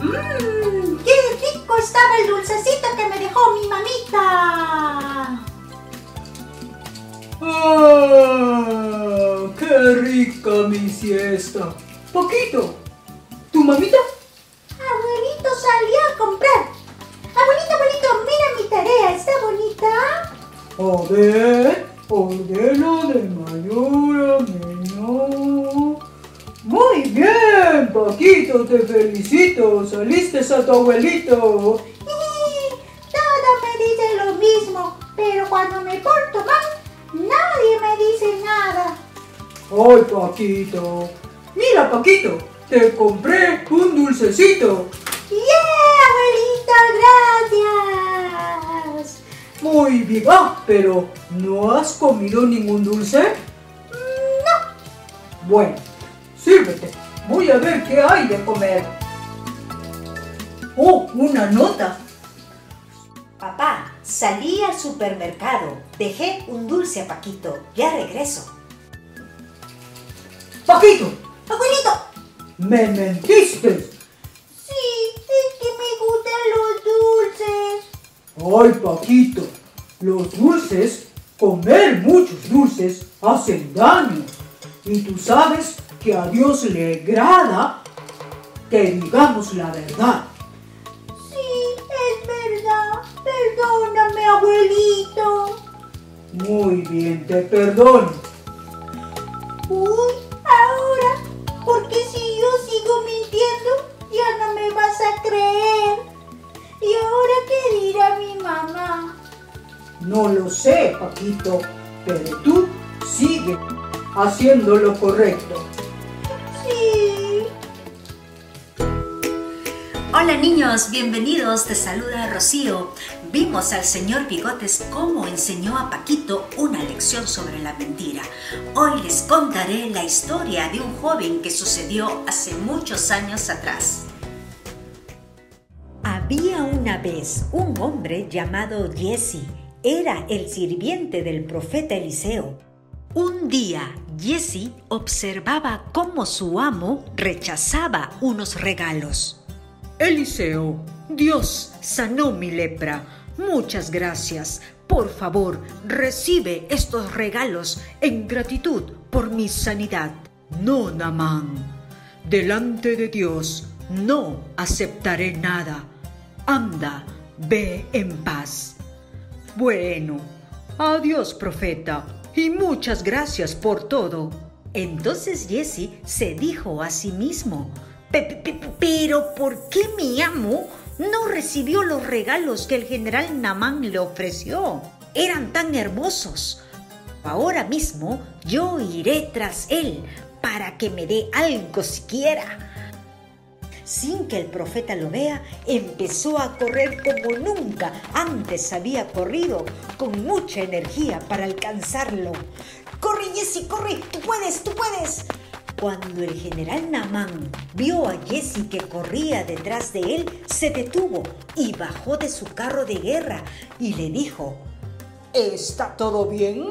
Mmm, qué rico estaba el dulcecito que me dejó mi mamita. ¡Ah! ¡Qué rica mi siesta! Paquito, ¿tu mamita? Abuelito salió a comprar. Abuelito, abuelito, mira mi tarea, ¿está bonita? A ver, ordeno de mayor Te felicito. Saliste a tu abuelito. Todo me dice lo mismo, pero cuando me porto mal, nadie me dice nada. Ay, Paquito. Mira, Paquito, te compré un dulcecito. ¡Yeah, abuelito! ¡Gracias! Muy bien. Ah, pero ¿no has comido ningún dulce? No. Bueno, sírvete. Voy a ver qué hay de comer. Oh, una nota. Papá, salí al supermercado. Dejé un dulce a Paquito. Ya regreso. Paquito, Abuelito, me mentiste. sí, es que me gustan los dulces. Ay, Paquito, los dulces, comer muchos dulces hacen daño. Y tú sabes que a Dios le agrada que digamos la verdad. Sí, es verdad. Perdóname, abuelito. Muy bien, te perdono. Uy, ahora, porque si yo sigo mintiendo, ya no me vas a creer. ¿Y ahora qué dirá mi mamá? No lo sé, Paquito, pero tú sigue haciendo lo correcto. Hola niños, bienvenidos. Te saluda Rocío. Vimos al señor Bigotes cómo enseñó a Paquito una lección sobre la mentira. Hoy les contaré la historia de un joven que sucedió hace muchos años atrás. Había una vez un hombre llamado Jesse. Era el sirviente del profeta Eliseo. Un día, Jesse observaba cómo su amo rechazaba unos regalos. Eliseo, Dios sanó mi lepra. Muchas gracias. Por favor, recibe estos regalos en gratitud por mi sanidad. No, Namán. Delante de Dios no aceptaré nada. Anda, ve en paz. Bueno, adiós, profeta, y muchas gracias por todo. Entonces Jesse se dijo a sí mismo, "Pe- pe- pe- pero ¿por qué mi amo no recibió los regalos que el general Namán le ofreció? Eran tan hermosos. Ahora mismo yo iré tras él para que me dé algo siquiera. Sin que el profeta lo vea, empezó a correr como nunca antes había corrido, con mucha energía para alcanzarlo. ¡Corre, Jesse, corre! ¡Tú puedes, tú puedes! Cuando el general Namán vio a Jesse que corría detrás de él, se detuvo y bajó de su carro de guerra y le dijo, ¿Está todo bien?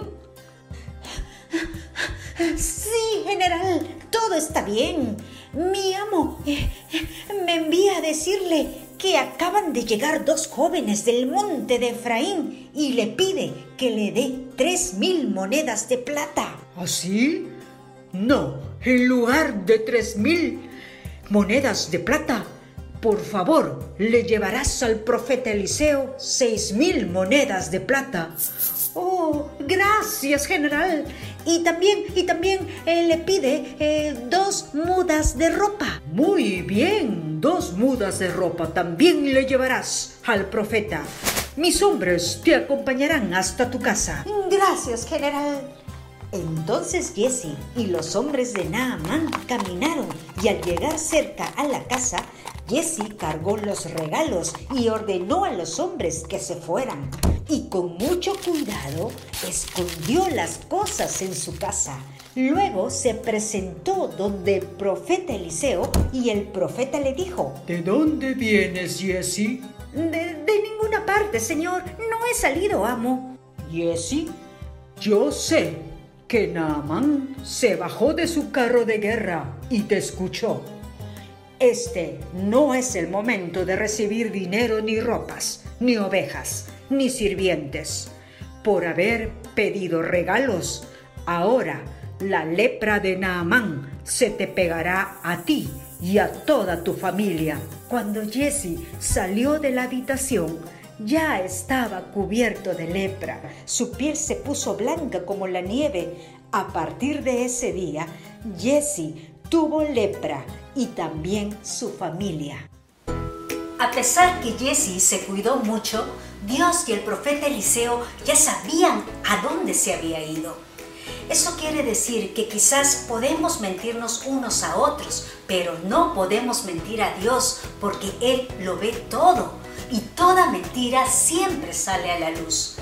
Sí, general, todo está bien. Mi amo eh, eh, me envía a decirle que acaban de llegar dos jóvenes del monte de Efraín y le pide que le dé tres mil monedas de plata. ¿Así? No, en lugar de tres mil monedas de plata, por favor, le llevarás al profeta Eliseo seis mil monedas de plata. Oh, gracias, general. Y también, y también eh, le pide eh, dos mudas de ropa. Muy bien, dos mudas de ropa también le llevarás al profeta. Mis hombres te acompañarán hasta tu casa. Gracias, general. Entonces Jesse y los hombres de Naaman caminaron y al llegar cerca a la casa, Jesse cargó los regalos y ordenó a los hombres que se fueran. Y con mucho cuidado escondió las cosas en su casa. Luego se presentó donde el profeta Eliseo y el profeta le dijo, ¿De dónde vienes, Jesse? de, de ninguna parte, señor, no he salido, amo. Jesse, yo sé que Naaman se bajó de su carro de guerra y te escuchó. Este no es el momento de recibir dinero ni ropas, ni ovejas, ni sirvientes. Por haber pedido regalos, ahora la lepra de Naamán se te pegará a ti y a toda tu familia. Cuando Jesse salió de la habitación, ya estaba cubierto de lepra. Su piel se puso blanca como la nieve. A partir de ese día, Jesse tuvo lepra y también su familia. A pesar que Jesse se cuidó mucho, Dios y el profeta Eliseo ya sabían a dónde se había ido. Eso quiere decir que quizás podemos mentirnos unos a otros, pero no podemos mentir a Dios porque Él lo ve todo y toda mentira siempre sale a la luz.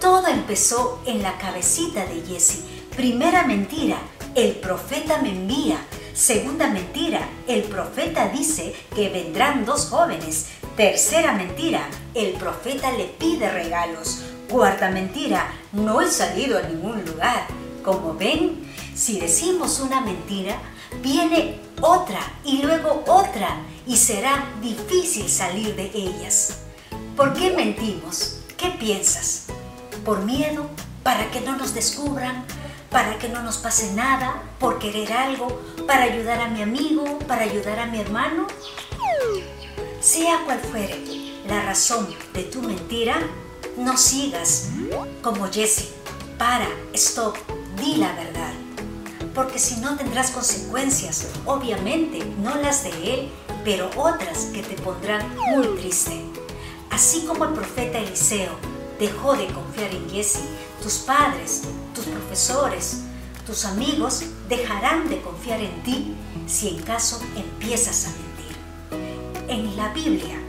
Todo empezó en la cabecita de Jesse. Primera mentira, el profeta me envía. Segunda mentira, el profeta dice que vendrán dos jóvenes. Tercera mentira, el profeta le pide regalos. Cuarta mentira, no he salido a ningún lugar. Como ven, si decimos una mentira, viene otra y luego otra y será difícil salir de ellas. ¿Por qué mentimos? ¿Qué piensas? ¿Por miedo? ¿Para que no nos descubran? ¿Para que no nos pase nada? ¿Por querer algo? ¿Para ayudar a mi amigo? ¿Para ayudar a mi hermano? Sea cual fuere la razón de tu mentira, no sigas como Jesse. Para, stop, di la verdad. Porque si no tendrás consecuencias, obviamente no las de él, pero otras que te pondrán muy triste. Así como el profeta Eliseo dejó de confiar en Jesse, tus padres, tus profesores, tus amigos dejarán de confiar en ti si en caso empiezas a mentir. En la Biblia,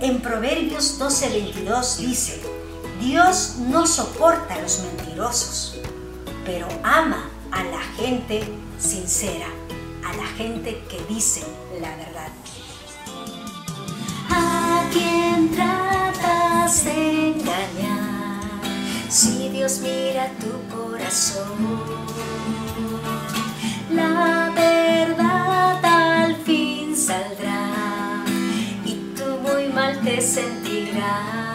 en Proverbios 12:22 dice, Dios no soporta a los mentirosos pero ama a la gente sincera, a la gente que dice la verdad. ¿A quién tratas de engañar? Si Dios mira tu corazón, la verdad al fin saldrá y tú muy mal te sentirás.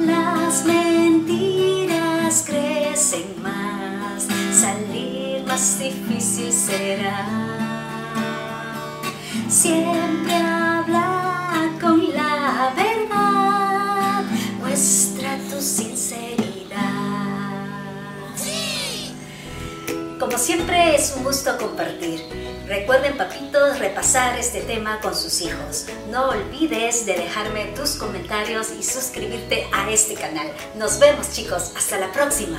Las mentiras crecen más, más difícil será. Siempre habla con la verdad, muestra tu sinceridad. Como siempre es un gusto compartir. Recuerden, papitos, repasar este tema con sus hijos. No olvides de dejarme tus comentarios y suscribirte a este canal. Nos vemos chicos, hasta la próxima.